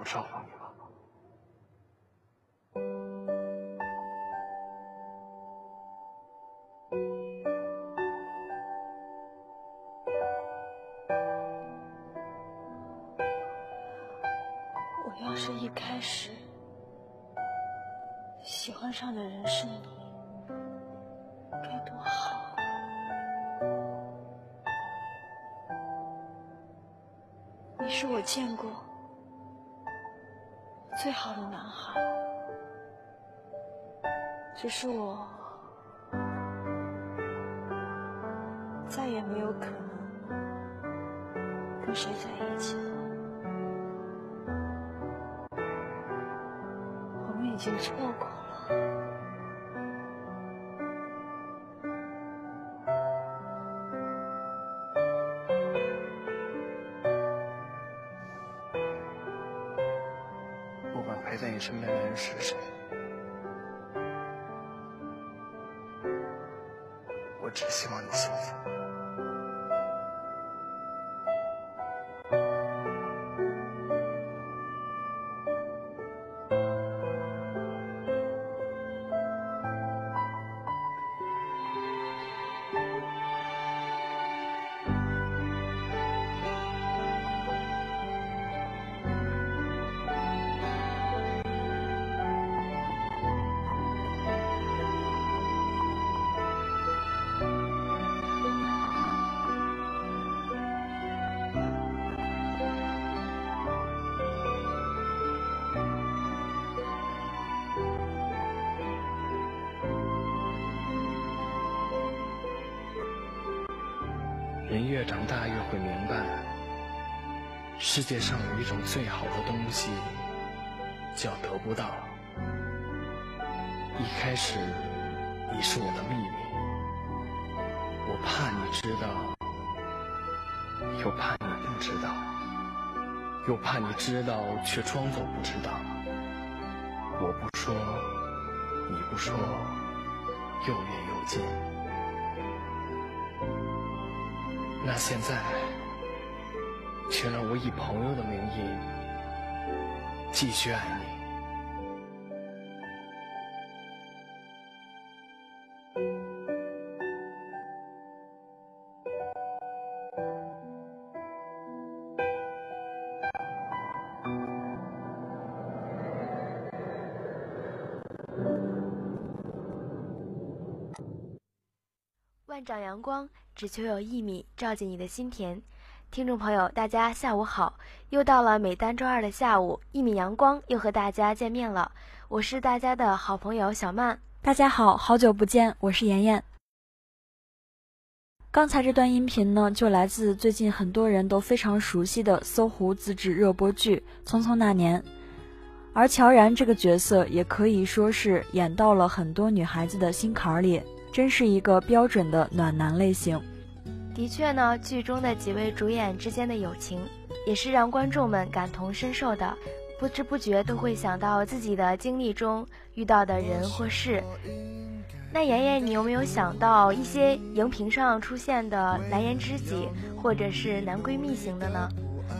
不上你了。我要是一开始喜欢上的人是你，该多好！你是我见过最好的男孩，只是我再也没有可能跟谁在一起了。我们已经错过了。身边的人是谁，我只希望你幸福。人越长大越会明白，世界上有一种最好的东西，叫得不到。一开始，你是我的秘密，我怕你知道，又怕你不知道，又怕你知道却装作不知道。我不说，你不说，又远又近。那现在，请让我以朋友的名义继续爱你。万丈阳光，只求有一米照进你的心田。听众朋友，大家下午好！又到了每单周二的下午，一米阳光又和大家见面了。我是大家的好朋友小曼。大家好，好久不见，我是妍妍。刚才这段音频呢，就来自最近很多人都非常熟悉的搜狐自制热播剧《匆匆那年》，而乔然这个角色也可以说是演到了很多女孩子的心坎里。真是一个标准的暖男类型。的确呢，剧中的几位主演之间的友情，也是让观众们感同身受的，不知不觉都会想到自己的经历中遇到的人或事。那妍妍，你有没有想到一些荧屏上出现的蓝颜知己，或者是男闺蜜型的呢？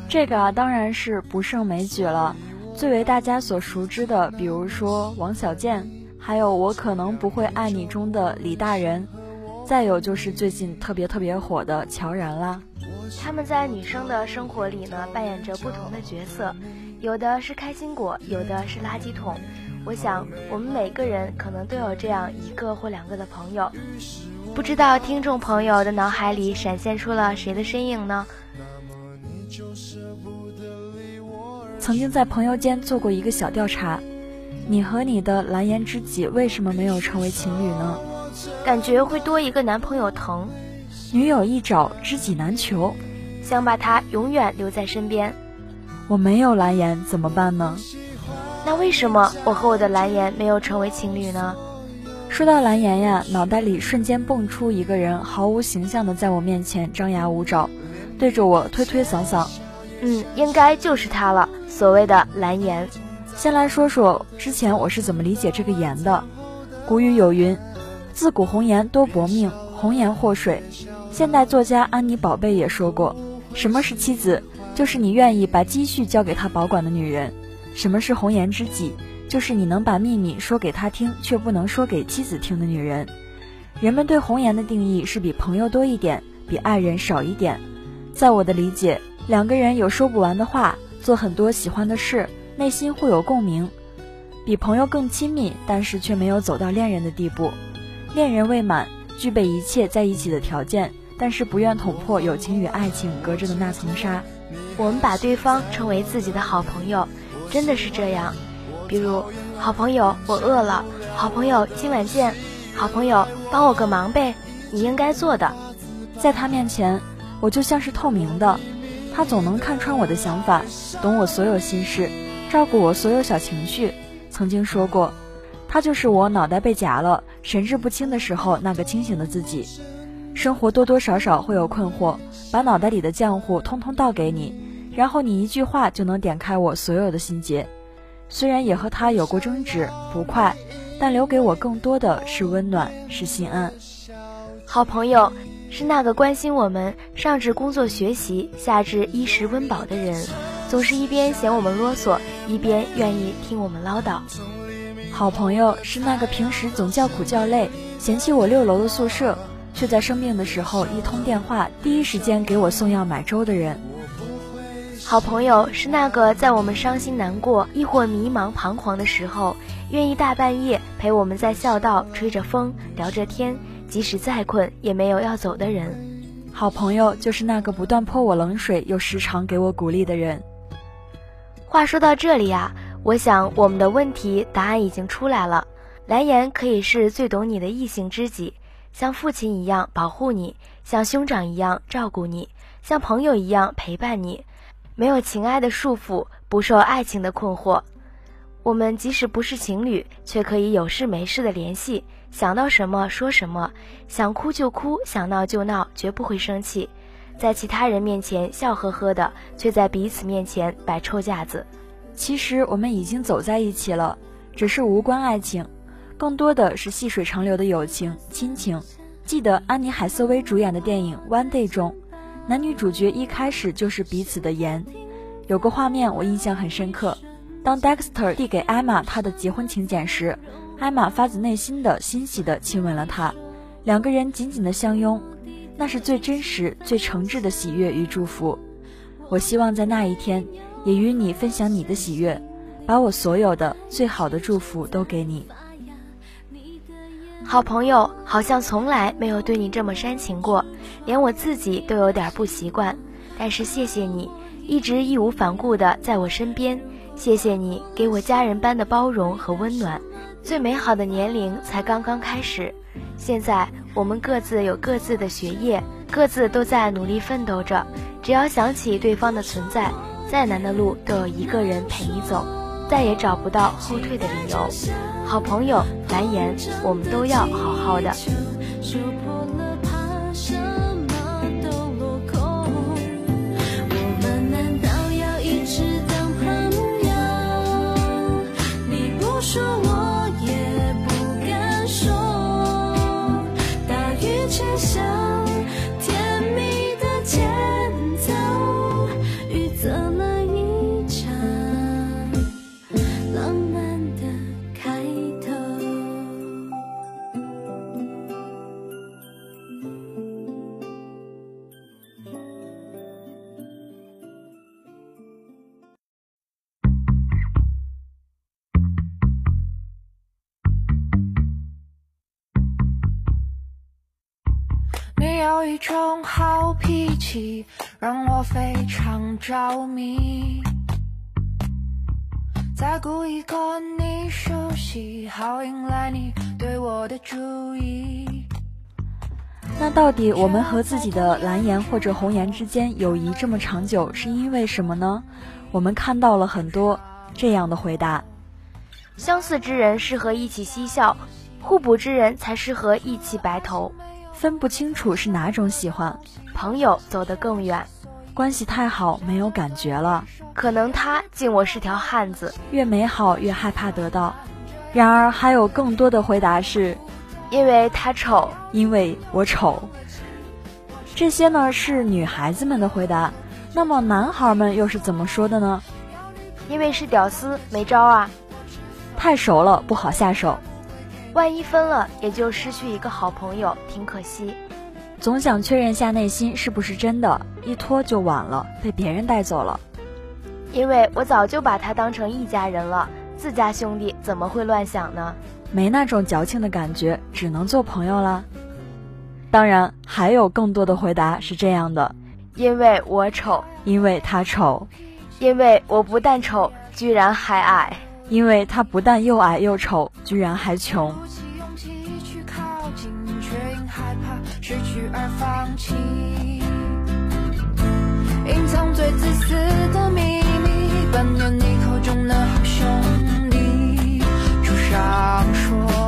这个啊，当然是不胜枚举了。最为大家所熟知的，比如说王小贱。还有我可能不会爱你中的李大人，再有就是最近特别特别火的乔然啦。他们在女生的生活里呢，扮演着不同的角色，有的是开心果，有的是垃圾桶。我想我们每个人可能都有这样一个或两个的朋友，不知道听众朋友的脑海里闪现出了谁的身影呢？曾经在朋友间做过一个小调查。你和你的蓝颜知己为什么没有成为情侣呢？感觉会多一个男朋友疼，女友一找，知己难求，想把他永远留在身边。我没有蓝颜怎么办呢？那为什么我和我的蓝颜没有成为情侣呢？说到蓝颜呀，脑袋里瞬间蹦出一个人，毫无形象的在我面前张牙舞爪，对着我推推搡搡。嗯，应该就是他了，所谓的蓝颜。先来说说之前我是怎么理解这个颜的。古语有云：“自古红颜多薄命，红颜祸水。”现代作家安妮宝贝也说过：“什么是妻子？就是你愿意把积蓄交给她保管的女人。”什么是红颜知己？就是你能把秘密说给她听，却不能说给妻子听的女人。人们对红颜的定义是比朋友多一点，比爱人少一点。在我的理解，两个人有说不完的话，做很多喜欢的事，内心互有共鸣，比朋友更亲密，但是却没有走到恋人的地步。恋人未满，具备一切在一起的条件，但是不愿捅破友情与爱情隔着的那层纱。我们把对方称为自己的好朋友，真的是这样。比如，好朋友，我饿了。好朋友，今晚见。好朋友，帮我个忙呗，你应该做的。在他面前，我就像是透明的，他总能看穿我的想法，懂我所有心事，照顾我所有小情绪。曾经说过，他就是我脑袋被夹了，神志不清的时候那个清醒的自己。生活多多少少会有困惑，把脑袋里的浆糊通通倒给你，然后你一句话就能点开我所有的心结。虽然也和他有过争执不快，但留给我更多的是温暖，是心安。好朋友是那个关心我们上至工作学习，下至衣食温饱的人，总是一边嫌我们啰嗦，一边愿意听我们唠叨。好朋友是那个平时总叫苦叫累，嫌弃我六楼的宿舍，却在生病的时候一通电话，第一时间给我送药买粥的人。好朋友是那个在我们伤心难过，亦或迷茫彷徨的时候，愿意大半夜陪我们在校道吹着风聊着天，即使再困也没有要走的人。好朋友就是那个不断泼我冷水又时常给我鼓励的人。话说到这里呀，我想我们的问题答案已经出来了。蓝颜可以是最懂你的异性知己，像父亲一样保护你，像兄长一样照顾你，像朋友一样陪伴你。没有情爱的束缚，不受爱情的困惑，我们即使不是情侣，却可以有事没事的联系，想到什么说什么，想哭就哭，想闹就闹，绝不会生气。在其他人面前笑呵呵的，却在彼此面前摆臭架子。其实我们已经走在一起了，只是无关爱情，更多的是细水长流的友情、亲情。记得安妮海瑟薇主演的电影《One Day》中。男女主角一开始就是彼此的颜，有个画面我印象很深刻。当 Dexter 递给艾玛他的结婚请柬时，艾玛发自内心的欣喜地亲吻了他，两个人紧紧的相拥，那是最真实、最诚挚的喜悦与祝福。我希望在那一天，也与你分享你的喜悦，把我所有的最好的祝福都给你。好朋友好像从来没有对你这么煽情过，连我自己都有点不习惯。但是谢谢你，一直义无反顾的在我身边。谢谢你给我家人般的包容和温暖。最美好的年龄才刚刚开始，现在我们各自有各自的学业，各自都在努力奋斗着。只要想起对方的存在，再难的路都有一个人陪你走。再也找不到后退的理由。好朋友蓝颜，我们都要好好的。有一种好脾气，让我非常着迷。再故意跟你熟悉，好引来你对我的注意。那到底我们和自己的蓝颜或者红颜之间友谊这么长久，是因为什么呢？我们看到了很多这样的回答：相似之人适合一起嬉笑，互补之人才适合一起白头。分不清楚是哪种喜欢，朋友走得更远，关系太好没有感觉了。可能他敬我是条汉子，越美好越害怕得到。然而还有更多的回答是，因为他丑，因为我丑。这些呢是女孩子们的回答，那么男孩们又是怎么说的呢？因为是屌丝，没招啊。太熟了，不好下手。万一分了，也就失去一个好朋友，挺可惜。总想确认下内心是不是真的，一拖就晚了，被别人带走了。因为我早就把他当成一家人了，自家兄弟怎么会乱想呢？没那种矫情的感觉，只能做朋友啦。当然，还有更多的回答是这样的：因为我丑，因为他丑，因为我不但丑，居然还矮，因为他不但又矮又丑，居然还穷。失去而放弃，隐藏最自私的秘密，扮演你口中的好兄弟。书上说，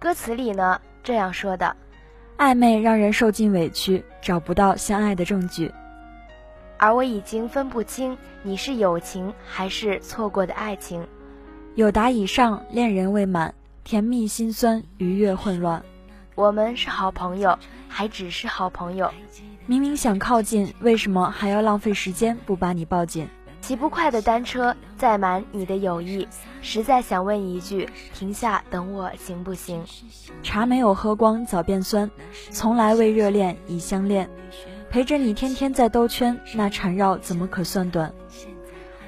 歌词里呢这样说的：暧昧让人受尽委屈，找不到相爱的证据。而我已经分不清你是友情还是错过的爱情。有答以上，恋人未满，甜蜜心酸，愉悦混乱。我们是好朋友，还只是好朋友。明明想靠近，为什么还要浪费时间不把你抱紧？骑不快的单车载满你的友谊，实在想问一句：停下等我行不行？茶没有喝光早变酸，从来未热恋已相恋，陪着你天天在兜圈，那缠绕怎么可算短？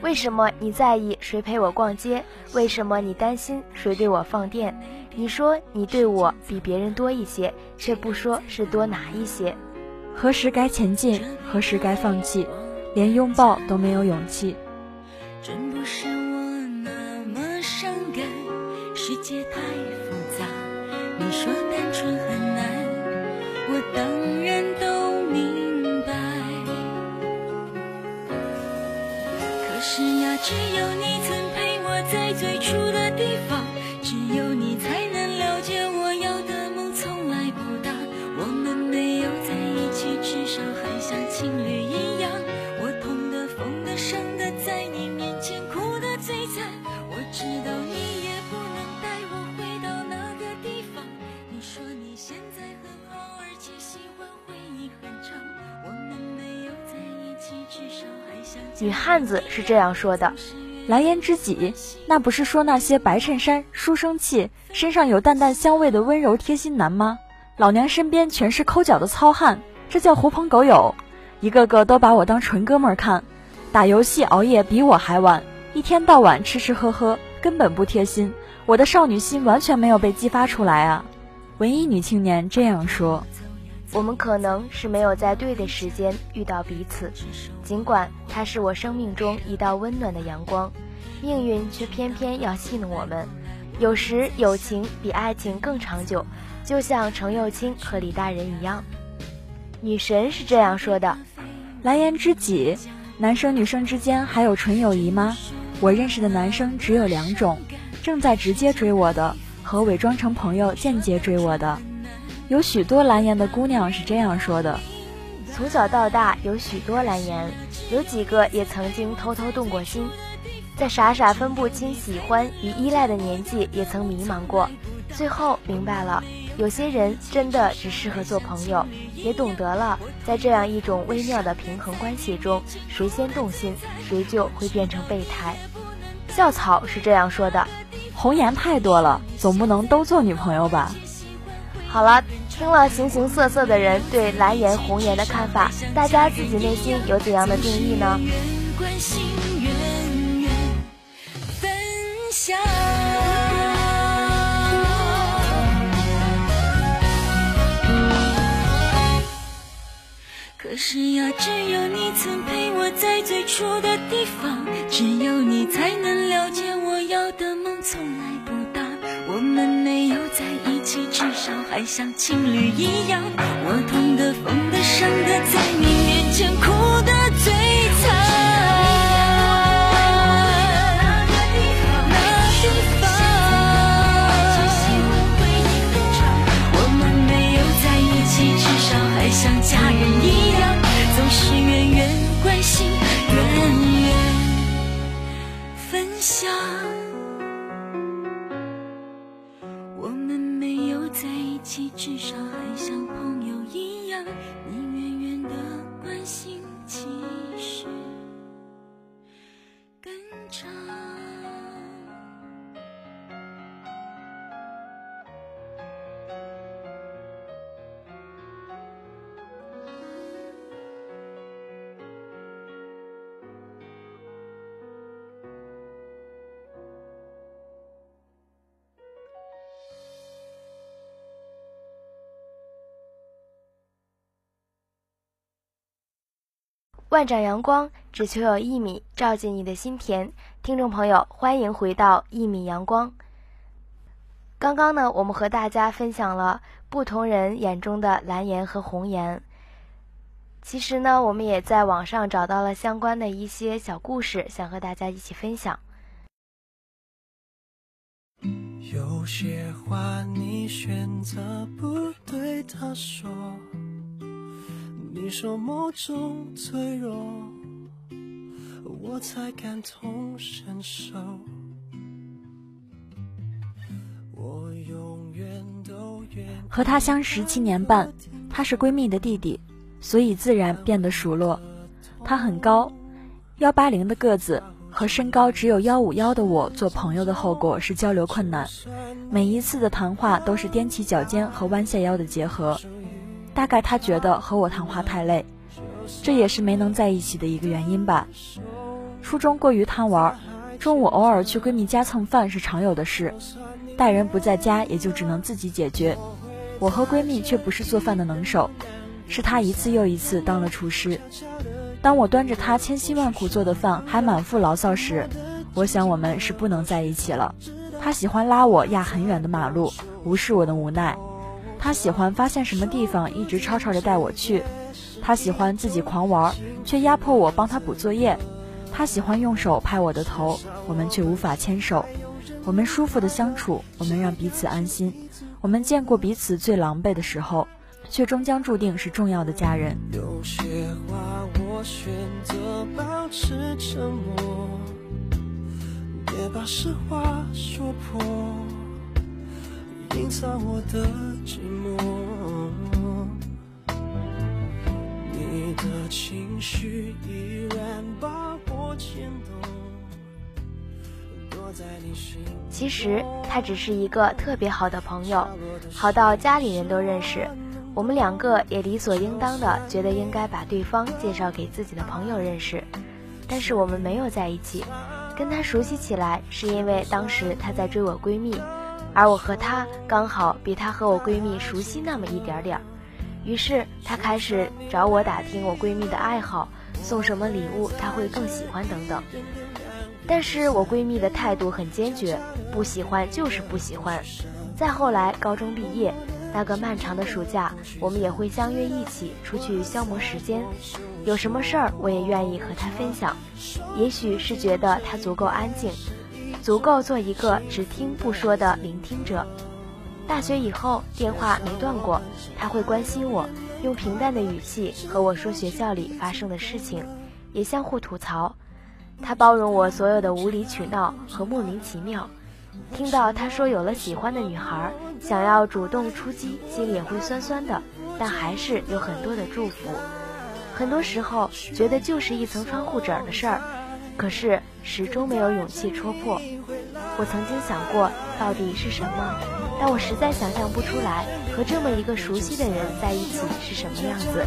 为什么你在意谁陪我逛街？为什么你担心谁对我放电？你说你对我比别人多一些，却不说是多哪一些？何时该前进？何时该放弃？连拥抱都没有勇气。真不是汉子是这样说的：“蓝颜知己，那不是说那些白衬衫、书生气、身上有淡淡香味的温柔贴心男吗？老娘身边全是抠脚的糙汉，这叫狐朋狗友，一个个都把我当纯哥们儿看，打游戏熬夜比我还晚，一天到晚吃吃喝喝，根本不贴心，我的少女心完全没有被激发出来啊！”文艺女青年这样说。我们可能是没有在对的时间遇到彼此，尽管他是我生命中一道温暖的阳光，命运却偏偏要戏弄我们。有时友情比爱情更长久，就像程又青和李大人一样。女神是这样说的：“蓝颜知己，男生女生之间还有纯友谊吗？我认识的男生只有两种，正在直接追我的和伪装成朋友间接追我的。”有许多蓝颜的姑娘是这样说的：从小到大有许多蓝颜，有几个也曾经偷偷动过心，在傻傻分不清喜欢与依赖的年纪，也曾迷茫过。最后明白了，有些人真的只适合做朋友，也懂得了在这样一种微妙的平衡关系中，谁先动心，谁就会变成备胎。校草是这样说的：红颜太多了，总不能都做女朋友吧？好了。听了形形色色的人对蓝颜红颜的看法，大家自己内心有怎样的定义呢？可是呀，只有你曾陪我在最初的地方，只有你才能了解我要的梦从来。我们没有在一起，至少还像情侣一样。我痛的、疯的、伤的，在你面前哭的最惨。那地方，那地方。我们没有在一起，至少还像家人一样。总是愿。至少还像朋友一样，你远远的关心，其实。更长。万丈阳光，只求有一米照进你的心田。听众朋友，欢迎回到一米阳光。刚刚呢，我们和大家分享了不同人眼中的蓝颜和红颜。其实呢，我们也在网上找到了相关的一些小故事，想和大家一起分享。有些话你选择不对他说。你说某种脆弱，我才感同身受。和她相识七年半，他是闺蜜的弟弟，所以自然变得熟络。他很高，幺八零的个子，和身高只有幺五幺的我做朋友的后果是交流困难，每一次的谈话都是踮起脚尖和弯下腰的结合。大概他觉得和我谈话太累，这也是没能在一起的一个原因吧。初中过于贪玩，中午偶尔去闺蜜家蹭饭是常有的事，大人不在家也就只能自己解决。我和闺蜜却不是做饭的能手，是她一次又一次当了厨师。当我端着她千辛万苦做的饭还满腹牢骚时，我想我们是不能在一起了。她喜欢拉我压很远的马路，无视我的无奈。他喜欢发现什么地方一直吵吵着带我去，他喜欢自己狂玩，却压迫我帮他补作业。他喜欢用手拍我的头，我们却无法牵手。我们舒服的相处，我们让彼此安心。我们见过彼此最狼狈的时候，却终将注定是重要的家人。有些话我选择保持沉默，别把实话说破。隐藏我的寂寞。你的情绪依然把我牵动。其实他只是一个特别好的朋友，好到家里人都认识。我们两个也理所应当的觉得应该把对方介绍给自己的朋友认识。但是我们没有在一起，跟他熟悉起来是因为当时他在追我闺蜜。而我和她刚好比她和我闺蜜熟悉那么一点点儿，于是她开始找我打听我闺蜜的爱好，送什么礼物她会更喜欢等等。但是我闺蜜的态度很坚决，不喜欢就是不喜欢。再后来高中毕业那个漫长的暑假，我们也会相约一起出去消磨时间。有什么事儿我也愿意和她分享，也许是觉得她足够安静。足够做一个只听不说的聆听者。大学以后，电话没断过，他会关心我，用平淡的语气和我说学校里发生的事情，也相互吐槽。他包容我所有的无理取闹和莫名其妙。听到他说有了喜欢的女孩，想要主动出击，心里也会酸酸的，但还是有很多的祝福。很多时候，觉得就是一层窗户纸的事儿。可是始终没有勇气戳破。我曾经想过到底是什么，但我实在想象不出来和这么一个熟悉的人在一起是什么样子。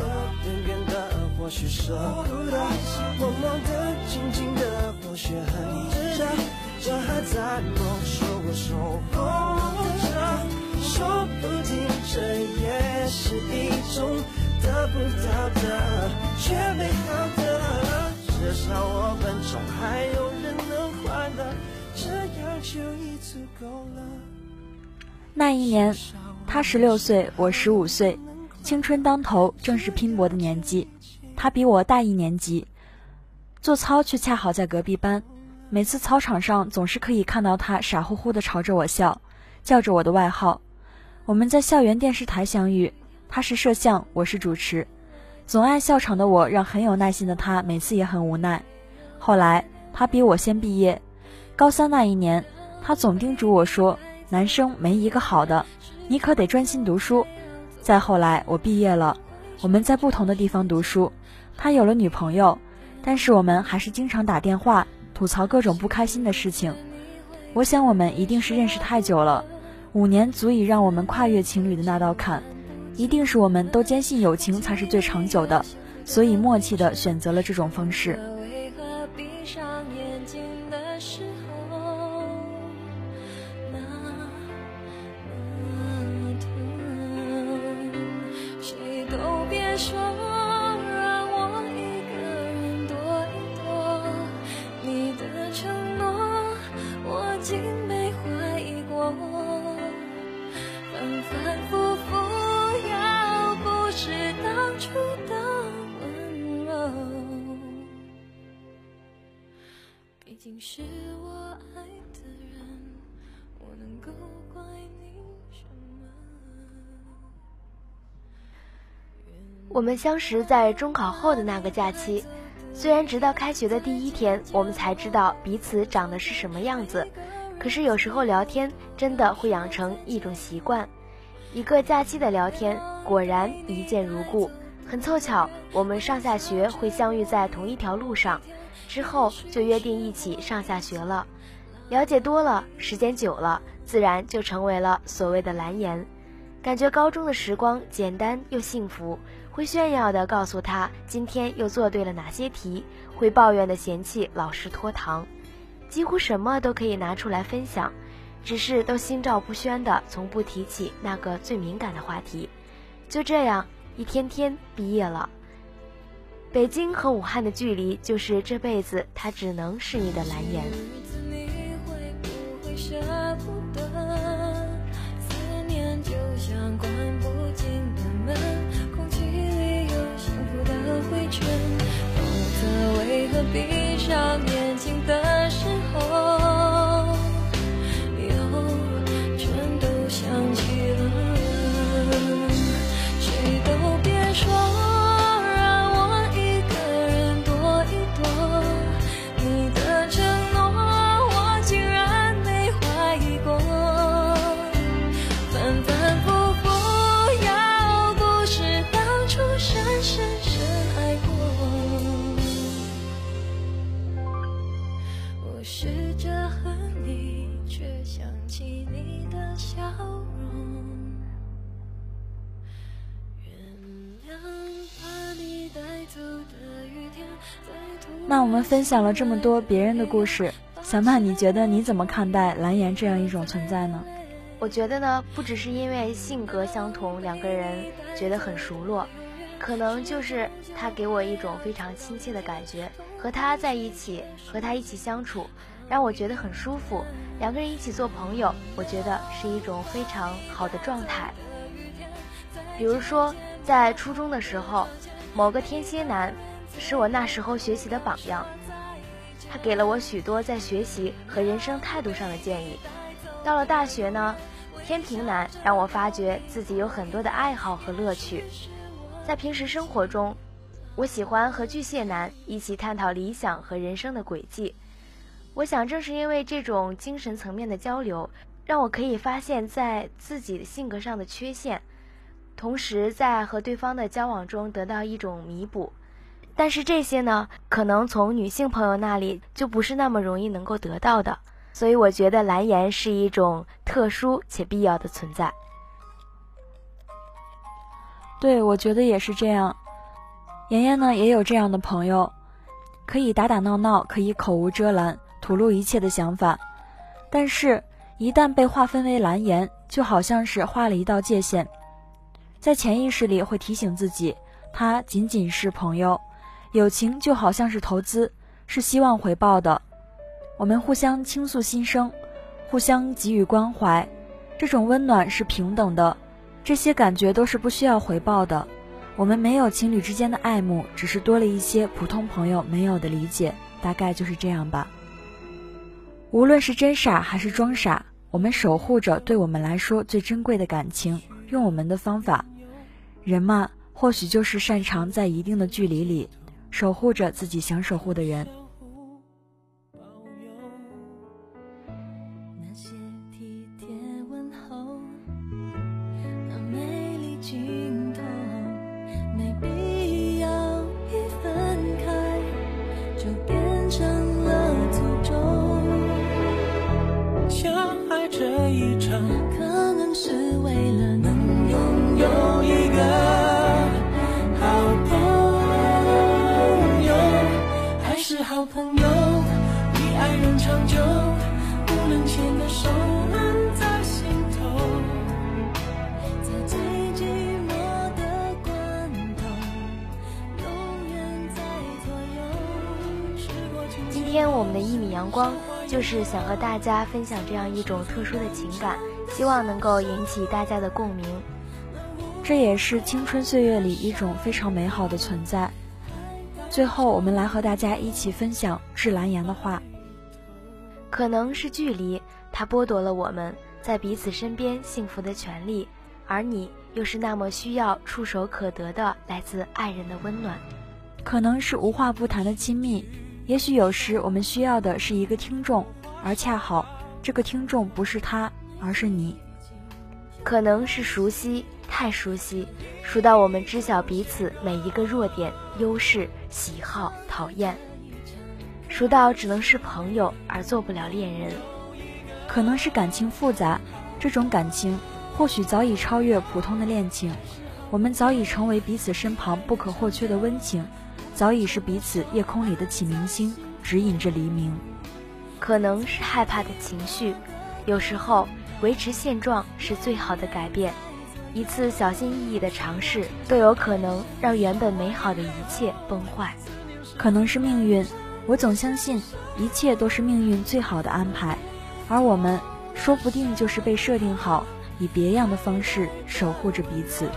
得不到的却美好的，至少我们中还有人能快乐，这样就已足够了。那一年，他十六岁，我十五岁，青春当头，正是拼搏的年纪。他比我大一年级，做操却恰好在隔壁班。每次操场上总是可以看到他傻乎乎的朝着我笑，叫着我的外号。我们在校园电视台相遇，他是摄像，我是主持。总爱笑场的我，让很有耐心的他每次也很无奈。后来他比我先毕业，高三那一年，他总叮嘱我说。男生没一个好的，你可得专心读书。再后来，我毕业了，我们在不同的地方读书。他有了女朋友，但是我们还是经常打电话吐槽各种不开心的事情。我想我们一定是认识太久了，五年足以让我们跨越情侣的那道坎，一定是我们都坚信友情才是最长久的，所以默契的选择了这种方式。是我爱的人，我能够怪你什么？我们相识在中考后的那个假期，虽然直到开学的第一天，我们才知道彼此长得是什么样子，可是有时候聊天真的会养成一种习惯。一个假期的聊天，果然一见如故，很凑巧，我们上下学会相遇在同一条路上。之后就约定一起上下学了，了解多了，时间久了，自然就成为了所谓的蓝颜。感觉高中的时光简单又幸福，会炫耀的告诉他今天又做对了哪些题，会抱怨的嫌弃老师拖堂，几乎什么都可以拿出来分享，只是都心照不宣的从不提起那个最敏感的话题。就这样，一天天毕业了。北京和武汉的距离，就是这辈子他只能是你的蓝颜。为何闭上眼睛的时候，那我们分享了这么多别人的故事，小曼，你觉得你怎么看待蓝颜这样一种存在呢？我觉得呢，不只是因为性格相同，两个人觉得很熟络，可能就是他给我一种非常亲切的感觉，和他在一起，和他一起相处，让我觉得很舒服。两个人一起做朋友，我觉得是一种非常好的状态。比如说，在初中的时候，某个天蝎男。是我那时候学习的榜样，他给了我许多在学习和人生态度上的建议。到了大学呢，天平男让我发觉自己有很多的爱好和乐趣。在平时生活中，我喜欢和巨蟹男一起探讨理想和人生的轨迹。我想，正是因为这种精神层面的交流，让我可以发现在自己的性格上的缺陷，同时在和对方的交往中得到一种弥补。但是这些呢，可能从女性朋友那里就不是那么容易能够得到的，所以我觉得蓝颜是一种特殊且必要的存在。对，我觉得也是这样。妍妍呢也有这样的朋友，可以打打闹闹，可以口无遮拦，吐露一切的想法。但是，一旦被划分为蓝颜，就好像是画了一道界限，在潜意识里会提醒自己，他仅仅是朋友，友情就好像是投资，是希望回报的。我们互相倾诉心声，互相给予关怀，这种温暖是平等的，这些感觉都是不需要回报的。我们没有情侣之间的爱慕，只是多了一些普通朋友没有的理解，大概就是这样吧。无论是真傻还是装傻，我们守护着对我们来说最珍贵的感情，用我们的方法。人嘛，或许就是擅长在一定的距离里，守护着自己想守护的人。是为了能拥有一个好朋友，还是好朋友比爱人长久，不能牵的手在心在最寂寞的关头永远在左右。今天我们的一米阳光就是想和大家分享这样一种特殊的情感。希望能够引起大家的共鸣。这也是青春岁月里一种非常美好的存在。最后，我们来和大家一起分享致蓝颜的话：可能是距离，它剥夺了我们在彼此身边幸福的权利，而你又是那么需要触手可得的来自爱人的温暖。可能是无话不谈的亲密。也许有时我们需要的是一个听众，而恰好这个听众不是他，而是你。可能是熟悉，太熟悉，熟到我们知晓彼此每一个弱点、优势、喜好、讨厌，熟到只能是朋友而做不了恋人。可能是感情复杂，这种感情或许早已超越普通的恋情，我们早已成为彼此身旁不可或缺的温情。早已是彼此夜空里的启明星，指引着黎明。可能是害怕的情绪，有时候维持现状是最好的改变。一次小心翼翼的尝试，都有可能让原本美好的一切崩坏。可能是命运，我总相信一切都是命运最好的安排，而我们说不定就是被设定好，以别样的方式守护着彼此。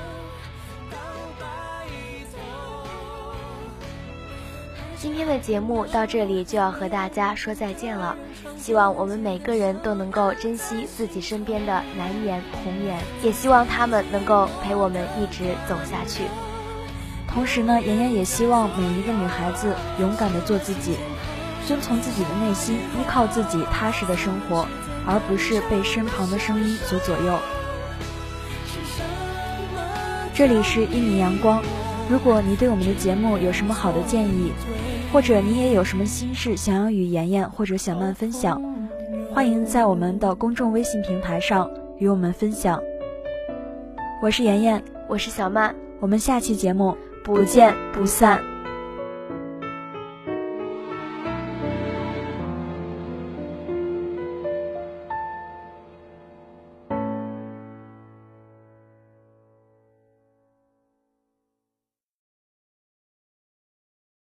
天的节目到这里就要和大家说再见了，希望我们每个人都能够珍惜自己身边的蓝颜红颜，也希望他们能够陪我们一直走下去。同时呢，妍妍也希望每一个女孩子勇敢的做自己，遵从自己的内心，依靠自己踏实的生活，而不是被身旁的声音所左右。这里是一米阳光，如果你对我们的节目有什么好的建议，或者你也有什么心事想要与妍妍或者小曼分享，欢迎在我们的公众微信平台上与我们分享。我是妍妍，我是小曼，我们下期节目不见不散。